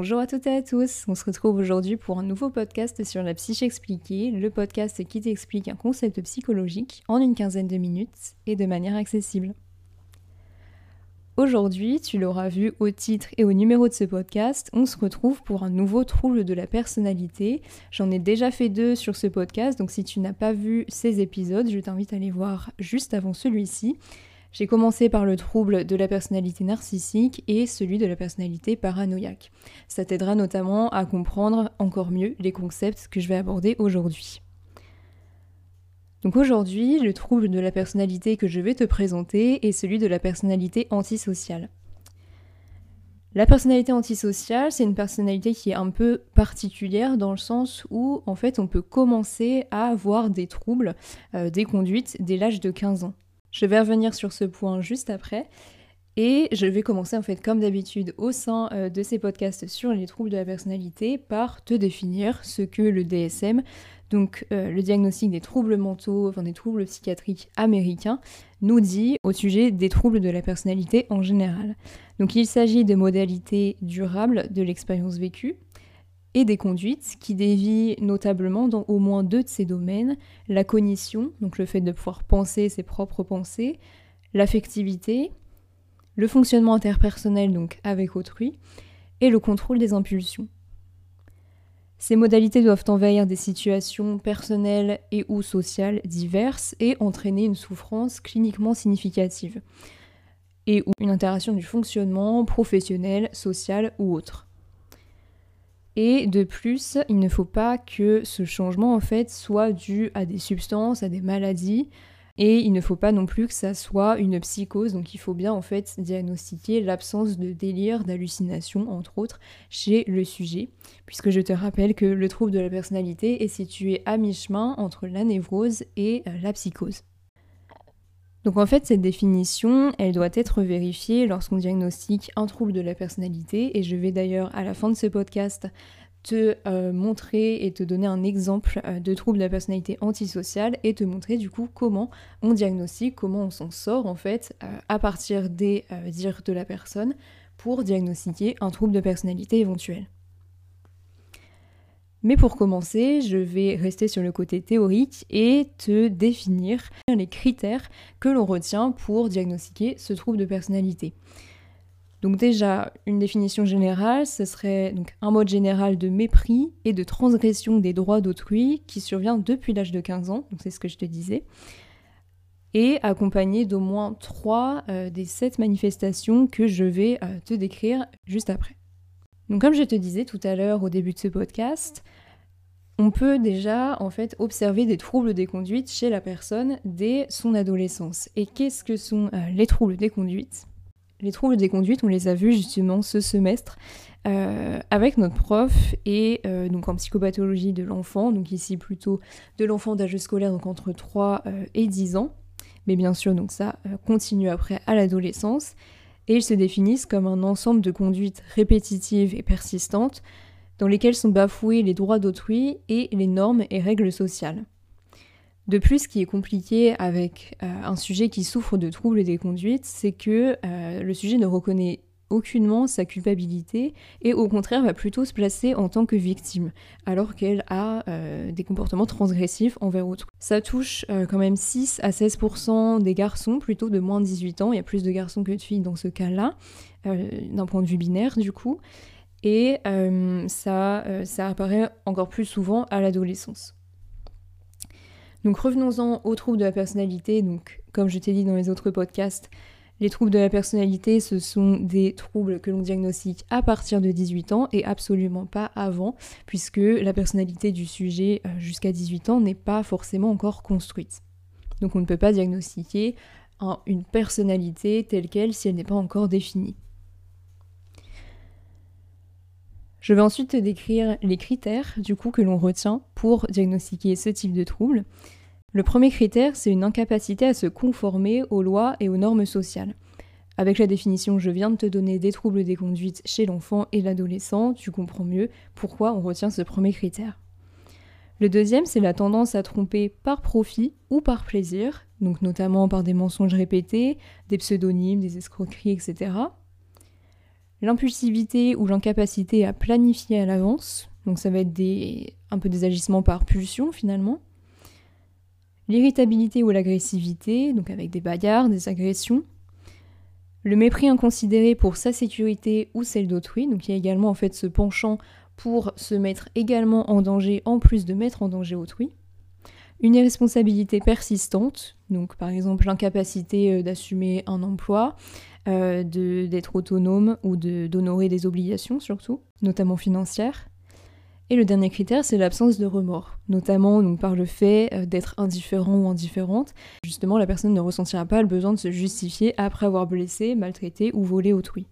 Bonjour à toutes et à tous, on se retrouve aujourd'hui pour un nouveau podcast sur la psyché expliquée, le podcast qui t'explique un concept psychologique en une quinzaine de minutes et de manière accessible. Aujourd'hui, tu l'auras vu au titre et au numéro de ce podcast, on se retrouve pour un nouveau trouble de la personnalité. J'en ai déjà fait deux sur ce podcast, donc si tu n'as pas vu ces épisodes, je t'invite à les voir juste avant celui-ci. J'ai commencé par le trouble de la personnalité narcissique et celui de la personnalité paranoïaque. Ça t'aidera notamment à comprendre encore mieux les concepts que je vais aborder aujourd'hui. Donc aujourd'hui, le trouble de la personnalité que je vais te présenter est celui de la personnalité antisociale. La personnalité antisociale, c'est une personnalité qui est un peu particulière dans le sens où en fait on peut commencer à avoir des troubles, euh, des conduites dès l'âge de 15 ans. Je vais revenir sur ce point juste après. Et je vais commencer en fait comme d'habitude au sein euh, de ces podcasts sur les troubles de la personnalité par te définir ce que le DSM, donc euh, le diagnostic des troubles mentaux, enfin des troubles psychiatriques américains, nous dit au sujet des troubles de la personnalité en général. Donc il s'agit de modalités durables de l'expérience vécue, et des conduites qui dévient notablement dans au moins deux de ces domaines, la cognition, donc le fait de pouvoir penser ses propres pensées, l'affectivité, le fonctionnement interpersonnel donc avec autrui, et le contrôle des impulsions. Ces modalités doivent envahir des situations personnelles et ou sociales diverses et entraîner une souffrance cliniquement significative, et ou une interaction du fonctionnement professionnel, social ou autre. Et de plus, il ne faut pas que ce changement en fait soit dû à des substances, à des maladies, et il ne faut pas non plus que ça soit une psychose, donc il faut bien en fait diagnostiquer l'absence de délire, d'hallucination, entre autres, chez le sujet, puisque je te rappelle que le trouble de la personnalité est situé à mi-chemin entre la névrose et euh, la psychose. Donc en fait, cette définition, elle doit être vérifiée lorsqu'on diagnostique un trouble de la personnalité, et je vais d'ailleurs à la fin de ce podcast te euh, montrer et te donner un exemple euh, de trouble de la personnalité antisociale et te montrer du coup comment on diagnostique, comment on s'en sort en fait euh, à partir des dires de la personne pour diagnostiquer un trouble de personnalité éventuel. Mais pour commencer, je vais rester sur le côté théorique et te définir les critères que l'on retient pour diagnostiquer ce trouble de personnalité. Donc déjà, une définition générale, ce serait un mode général de mépris et de transgression des droits d'autrui qui survient depuis l'âge de 15 ans, donc c'est ce que je te disais, et accompagné d'au moins trois euh, des sept manifestations que je vais euh, te décrire juste après. Donc comme je te disais tout à l'heure au début de ce podcast, on peut déjà en fait observer des troubles des conduites chez la personne dès son adolescence. Et qu'est-ce que sont euh, les troubles des conduites? Les troubles des conduites, on les a vus justement ce semestre euh, avec notre prof et euh, donc en psychopathologie de l'enfant, donc ici plutôt de l'enfant d'âge scolaire, entre 3 et 10 ans. Mais bien sûr, donc ça continue après à l'adolescence et ils se définissent comme un ensemble de conduites répétitives et persistantes dans lesquelles sont bafoués les droits d'autrui et les normes et règles sociales. De plus, ce qui est compliqué avec euh, un sujet qui souffre de troubles des conduites, c'est que euh, le sujet ne reconnaît aucunement sa culpabilité et au contraire va plutôt se placer en tant que victime, alors qu'elle a euh, des comportements transgressifs envers autrui. Ça touche euh, quand même 6 à 16% des garçons, plutôt de moins de 18 ans, il y a plus de garçons que de filles dans ce cas-là, euh, d'un point de vue binaire du coup, et ça, ça apparaît encore plus souvent à l'adolescence. Donc revenons-en aux troubles de la personnalité, donc comme je t'ai dit dans les autres podcasts, les troubles de la personnalité, ce sont des troubles que l'on diagnostique à partir de 18 ans et absolument pas avant, puisque la personnalité du sujet euh, jusqu'à 18 ans n'est pas forcément encore construite. Donc on ne peut pas diagnostiquer une personnalité telle qu'elle si elle n'est pas encore définie. Je vais ensuite te décrire les critères du coup que l'on retient pour diagnostiquer ce type de trouble. Le premier critère, c'est une incapacité à se conformer aux lois et aux normes sociales. Avec la définition que je viens de te donner des troubles des conduites chez l'enfant et l'adolescent, tu comprends mieux pourquoi on retient ce premier critère. Le deuxième, c'est la tendance à tromper par profit ou par plaisir, donc notamment par des mensonges répétés, des pseudonymes, des escroqueries, etc. l'impulsivité ou l'incapacité à planifier à l'avance, donc ça va être un peu des agissements par pulsion finalement, l'irritabilité ou l'agressivité, donc avec des bagarres, des agressions, le mépris inconsidéré pour sa sécurité ou celle d'autrui, donc il y a également en fait ce penchant pour se mettre également en danger en plus de mettre en danger autrui. Une irresponsabilité persistante, donc par exemple l'incapacité euh, d'assumer un emploi, euh, d'être autonome ou d'honorer des obligations surtout, notamment financières. Et le dernier critère, c'est l'absence de remords, notamment par le fait euh, d'être indifférent ou indifférente. Justement, la personne ne ressentira pas le besoin de se justifier après avoir blessé, maltraité ou volé autrui.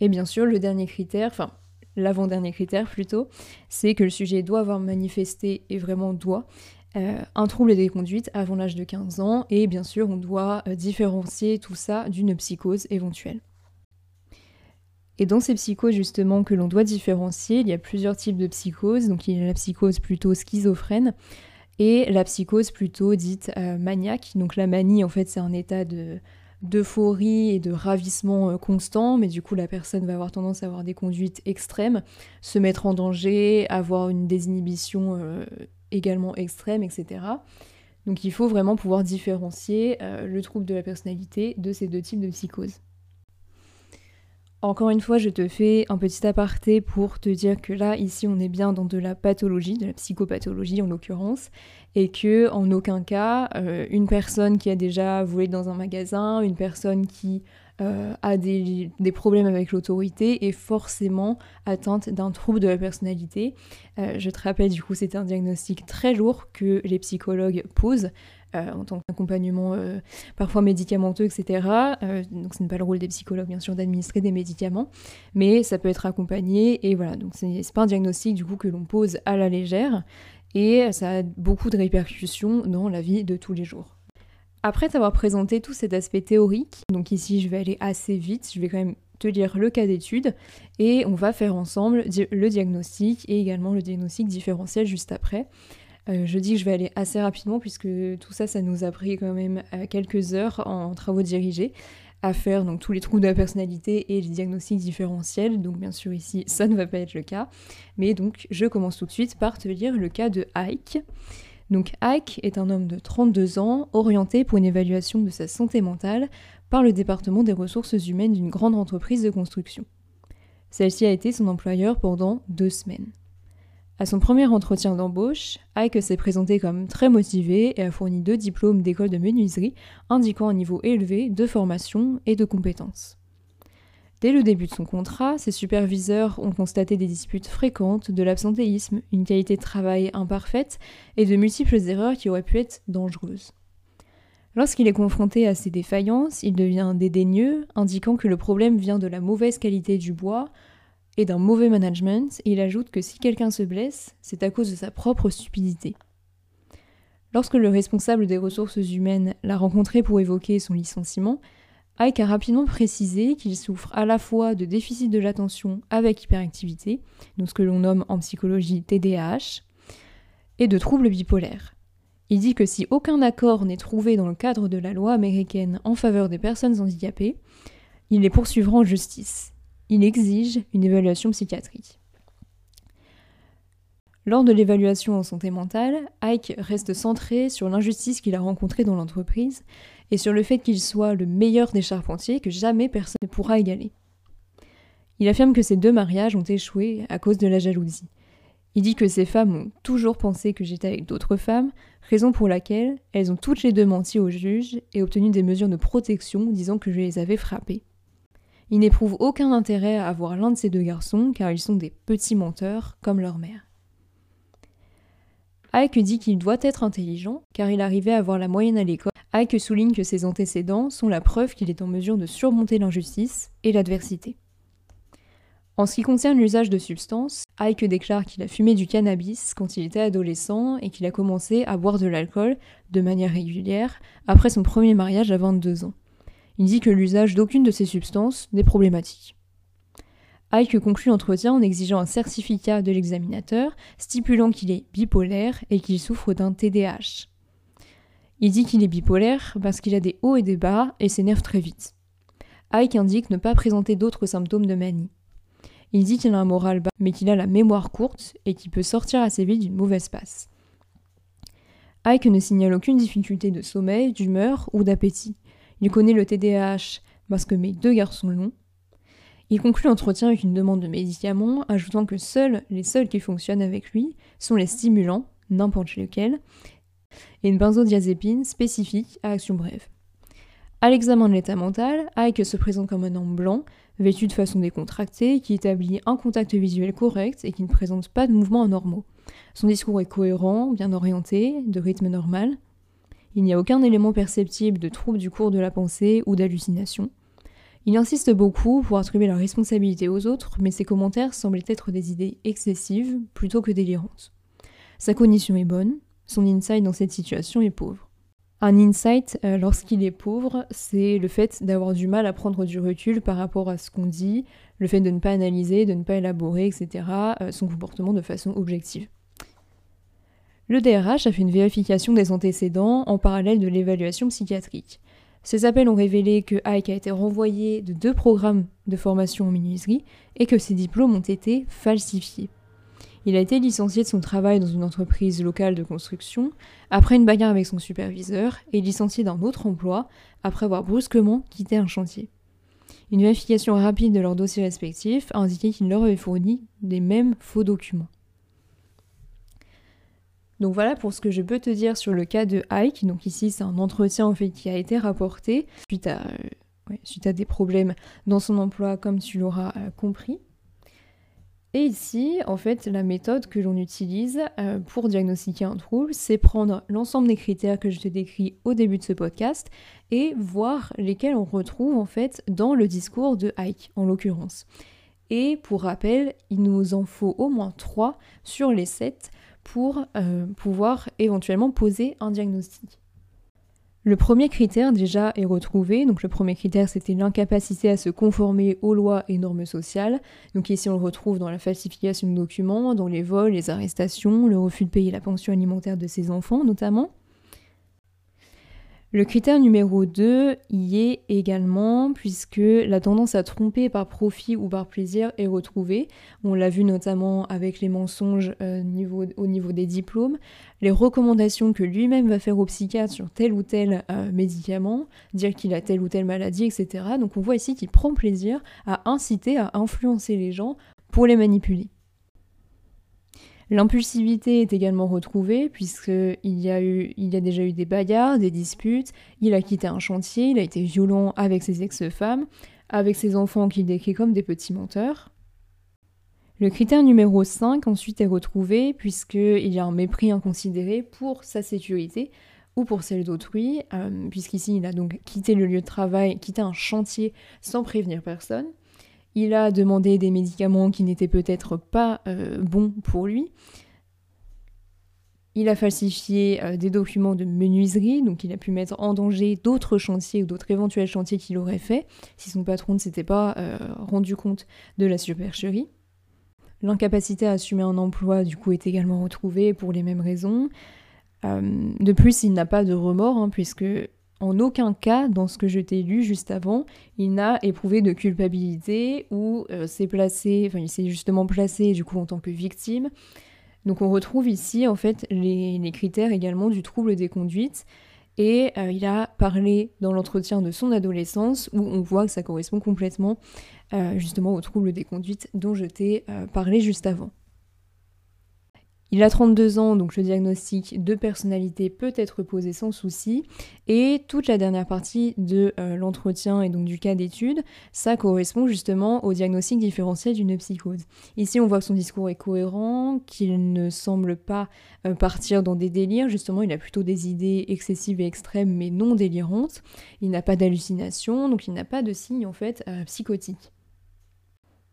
Et bien sûr, le dernier critère, enfin l'avant-dernier critère plutôt, c'est que le sujet doit avoir manifesté et vraiment doit euh, un trouble des conduites avant l'âge de 15 ans et bien sûr on doit euh, différencier tout ça d'une psychose éventuelle. Et dans ces psychoses justement que l'on doit différencier, il y a plusieurs types de psychoses. Donc il y a la psychose plutôt schizophrène et la psychose plutôt dite euh, maniaque. Donc la manie en fait c'est un état de d'euphorie et de ravissement euh, constant, mais du coup la personne va avoir tendance à avoir des conduites extrêmes, se mettre en danger, avoir une désinhibition euh, également extrême, etc. Donc il faut vraiment pouvoir différencier le trouble de la personnalité de ces deux types de psychoses. Encore une fois, je te fais un petit aparté pour te dire que là, ici, on est bien dans de la pathologie, de la psychopathologie en l'occurrence, et que en aucun cas, euh, une personne qui a déjà volé dans un magasin, une personne qui euh, a des, problèmes avec l'autorité est forcément atteinte d'un trouble de la personnalité. Euh, je te rappelle, du coup, c'est un diagnostic très lourd que les psychologues posent. Euh, en tant qu'accompagnement euh, parfois médicamenteux, etc. Euh, donc ce n'est pas le rôle des psychologues bien sûr d'administrer des médicaments, mais ça peut être accompagné et voilà, donc c'est pas un diagnostic du coup que l'on pose à la légère et ça a beaucoup de répercussions dans la vie de tous les jours. Après t'avoir présenté tout cet aspect théorique, donc ici je vais aller assez vite, je vais quand même te lire le cas d'étude et on va faire ensemble le diagnostic et également le diagnostic différentiel juste après. Euh, je dis que je vais aller assez rapidement puisque tout ça, ça nous a pris quand même euh, quelques heures en travaux dirigés à faire donc tous les trous de la personnalité et les diagnostics différentiels. Donc bien sûr ici, ça ne va pas être le cas. Mais donc je commence tout de suite par te lire le cas de Ike. Donc Ike est un homme de 32 ans orienté pour une évaluation de sa santé mentale par le département des ressources humaines d'une grande entreprise de construction. Celle-ci a été son employeur pendant deux semaines. À son premier entretien d'embauche, Ike s'est présenté comme très motivé et a fourni deux diplômes d'école de menuiserie indiquant un niveau élevé de formation et de compétences. Dès le début de son contrat, ses superviseurs ont constaté des disputes fréquentes, de l'absentéisme, une qualité de travail imparfaite et de multiples erreurs qui auraient pu être dangereuses. Lorsqu'il est confronté à ces défaillances, il devient dédaigneux, indiquant que le problème vient de la mauvaise qualité du bois, et d'un mauvais management, il ajoute que si quelqu'un se blesse, c'est à cause de sa propre stupidité. Lorsque le responsable des ressources humaines l'a rencontré pour évoquer son licenciement, Ike a rapidement précisé qu'il souffre à la fois de déficit de l'attention avec hyperactivité, donc ce que l'on nomme en psychologie TDAH, et de troubles bipolaires. Il dit que si aucun accord n'est trouvé dans le cadre de la loi américaine en faveur des personnes handicapées, il les poursuivra en justice il exige une évaluation psychiatrique. Lors de l'évaluation en santé mentale, Ike reste centré sur l'injustice qu'il a rencontrée dans l'entreprise et sur le fait qu'il soit le meilleur des charpentiers que jamais personne ne pourra égaler. Il affirme que ces deux mariages ont échoué à cause de la jalousie. Il dit que ces femmes ont toujours pensé que j'étais avec d'autres femmes, raison pour laquelle elles ont toutes les deux menti au juge et obtenu des mesures de protection disant que je les avais frappées. Il n'éprouve aucun intérêt à avoir l'un de ces deux garçons car ils sont des petits menteurs comme leur mère. Ike dit qu'il doit être intelligent car il arrivait à avoir la moyenne à l'école. Ike souligne que ses antécédents sont la preuve qu'il est en mesure de surmonter l'injustice et l'adversité. En ce qui concerne l'usage de substances, Ike déclare qu'il a fumé du cannabis quand il était adolescent et qu'il a commencé à boire de l'alcool de manière régulière après son premier mariage à 22 ans. Il dit que l'usage d'aucune de ces substances n'est problématique. Ike conclut l'entretien en exigeant un certificat de l'examinateur stipulant qu'il est bipolaire et qu'il souffre d'un TDAH. Il dit qu'il est bipolaire parce qu'il a des hauts et des bas et s'énerve très vite. Ike indique ne pas présenter d'autres symptômes de manie. Il dit qu'il a un moral bas, mais qu'il a la mémoire courte et qu'il peut sortir assez vite d'une mauvaise passe. Ike ne signale aucune difficulté de sommeil, d'humeur ou d'appétit. Il connaît le TDAH parce que mes deux garçons l'ont. Il conclut l'entretien avec une demande de médicaments, ajoutant que seuls les seuls qui fonctionnent avec lui sont les stimulants, n'importe lesquels, et une benzodiazépine spécifique à action brève. À l'examen de l'état mental, Ike se présente comme un homme blanc, vêtu de façon décontractée, qui établit un contact visuel correct et qui ne présente pas de mouvements anormaux. Son discours est cohérent, bien orienté, de rythme normal. Il n'y a aucun élément perceptible de trouble du cours de la pensée ou d'hallucination. Il insiste beaucoup pour attribuer la responsabilité aux autres, mais ses commentaires semblent être des idées excessives plutôt que délirantes. Sa cognition est bonne, son insight dans cette situation est pauvre. Un insight, euh, lorsqu'il est pauvre, c'est le fait d'avoir du mal à prendre du recul par rapport à ce qu'on dit, le fait de ne pas analyser, de ne pas élaborer, etc., euh, son comportement de façon objective. Le DRH a fait une vérification des antécédents en parallèle de l'évaluation psychiatrique. Ces appels ont révélé que Ike a été renvoyé de deux programmes de formation en menuiserie et que ses diplômes ont été falsifiés. Il a été licencié de son travail dans une entreprise locale de construction après une bagarre avec son superviseur et licencié d'un autre emploi après avoir brusquement quitté un chantier. Une vérification rapide de leurs dossiers respectifs a indiqué qu'il leur avait fourni les mêmes faux documents. Donc voilà pour ce que je peux te dire sur le cas de Ike. Donc ici, c'est un entretien en fait qui a été rapporté suite à, euh, des problèmes dans son emploi, comme tu l'auras euh, compris. Et ici, en fait, la méthode que l'on utilise euh, pour diagnostiquer un trouble, c'est prendre l'ensemble des critères que je te décris au début de ce podcast et voir lesquels on retrouve en fait dans le discours de Ike, en l'occurrence. Et pour rappel, il nous en faut au moins 3 sur les 7 pour euh, pouvoir éventuellement poser un diagnostic. Le premier critère déjà est retrouvé. Donc le premier critère c'était l'incapacité à se conformer aux lois et normes sociales. Donc ici on le retrouve dans la falsification de documents, dans les vols, les arrestations, le refus de payer la pension alimentaire de ses enfants notamment. Le critère numéro 2 y est également puisque la tendance à tromper par profit ou par plaisir est retrouvée. On l'a vu notamment avec les mensonges euh, au niveau des diplômes, les recommandations que lui-même va faire au psychiatre sur tel ou tel euh, médicament, dire qu'il a telle ou telle maladie, etc. Donc on voit ici qu'il prend plaisir à inciter, à influencer les gens pour les manipuler. L'impulsivité est également retrouvée puisqu'il y, a eu, il y a déjà eu des bagarres, des disputes, il a quitté un chantier, il a été violent avec ses ex-femmes, avec ses enfants qu'il décrit comme des petits menteurs. Le critère numéro 5 ensuite est retrouvé puisqu'il y a un mépris inconsidéré pour sa sécurité ou pour celle d'autrui, euh, puisqu'ici il a donc quitté le lieu de travail, quitté un chantier sans prévenir personne. Il a demandé des médicaments qui n'étaient peut-être pas euh, bons pour lui. Il a falsifié euh, des documents de menuiserie, donc il a pu mettre en danger d'autres chantiers ou d'autres éventuels chantiers qu'il aurait fait si son patron ne s'était pas euh, rendu compte de la supercherie. L'incapacité à assumer un emploi, du coup, est également retrouvée pour les mêmes raisons. de plus, il n'a pas de remords, hein, puisque en aucun cas, dans ce que je t'ai lu juste avant, il n'a éprouvé de culpabilité ou euh, s'est placé, enfin il s'est justement placé du coup en tant que victime. Donc on retrouve ici en fait les, critères également du trouble des conduites et euh, il a parlé dans l'entretien de son adolescence où on voit que ça correspond complètement euh, justement au trouble des conduites dont je t'ai parlé juste avant. Il a 32 ans, donc le diagnostic de personnalité peut être posé sans souci. Et toute la dernière partie de euh, l'entretien et donc du cas d'étude, ça correspond justement au diagnostic différentiel d'une psychose. Ici, on voit que son discours est cohérent, qu'il ne semble pas euh, partir dans des délires. Justement, il a plutôt des idées excessives et extrêmes, mais non délirantes. Il n'a pas d'hallucination, donc il n'a pas de signes en fait euh, psychotiques.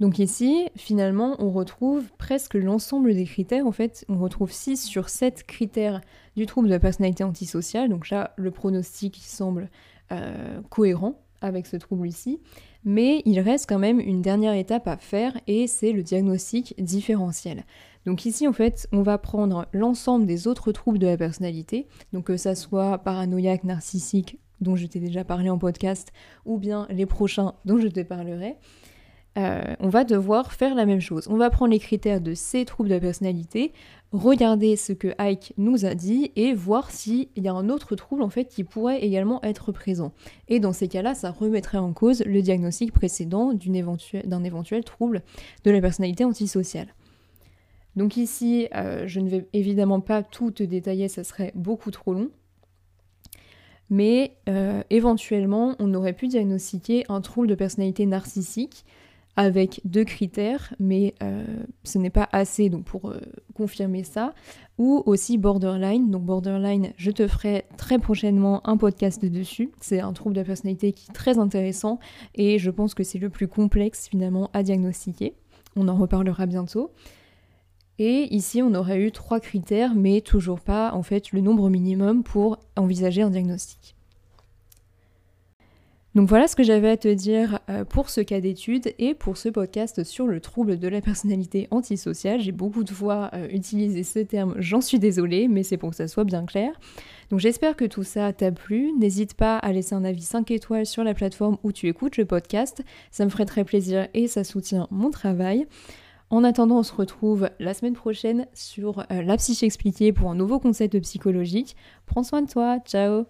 Donc ici, finalement, on retrouve presque l'ensemble des critères. En fait, on retrouve 6 sur 7 critères du trouble de la personnalité antisociale. Donc là, le pronostic semble euh, cohérent avec ce trouble ici. Mais il reste quand même une dernière étape à faire et c'est le diagnostic différentiel. Donc ici, en fait, on va prendre l'ensemble des autres troubles de la personnalité, donc que ça soit paranoïaque, narcissique, dont je t'ai déjà parlé en podcast, ou bien les prochains dont je te parlerai, euh, on va devoir faire la même chose. On va prendre les critères de ces troubles de la personnalité, regarder ce que Ike nous a dit et voir s'il y a un autre trouble en fait qui pourrait également être présent. Et dans ces cas-là, ça remettrait en cause le diagnostic précédent d'un éventuel, trouble de la personnalité antisociale. Donc ici, euh, je ne vais évidemment pas tout te détailler, ça serait beaucoup trop long. Mais euh, éventuellement, on aurait pu diagnostiquer un trouble de personnalité narcissique avec deux critères, mais euh, ce n'est pas assez donc pour euh, confirmer ça, ou aussi borderline. Donc borderline, je te ferai très prochainement un podcast dessus. C'est un trouble de personnalité qui est très intéressant et je pense que c'est le plus complexe finalement à diagnostiquer. On en reparlera bientôt. Et ici, on aurait eu trois critères, mais toujours pas en fait le nombre minimum pour envisager un diagnostic. Donc voilà ce que j'avais à te dire euh, pour ce cas d'étude et pour ce podcast sur le trouble de la personnalité antisociale. J'ai beaucoup de fois euh, utilisé ce terme, j'en suis désolée, mais c'est pour que ça soit bien clair. Donc j'espère que tout ça t'a plu. N'hésite pas à laisser un avis 5 étoiles sur la plateforme où tu écoutes le podcast. Ça me ferait très plaisir et ça soutient mon travail. En attendant, on se retrouve la semaine prochaine sur euh, La Psyche expliquée pour un nouveau concept psychologique. Prends soin de toi, ciao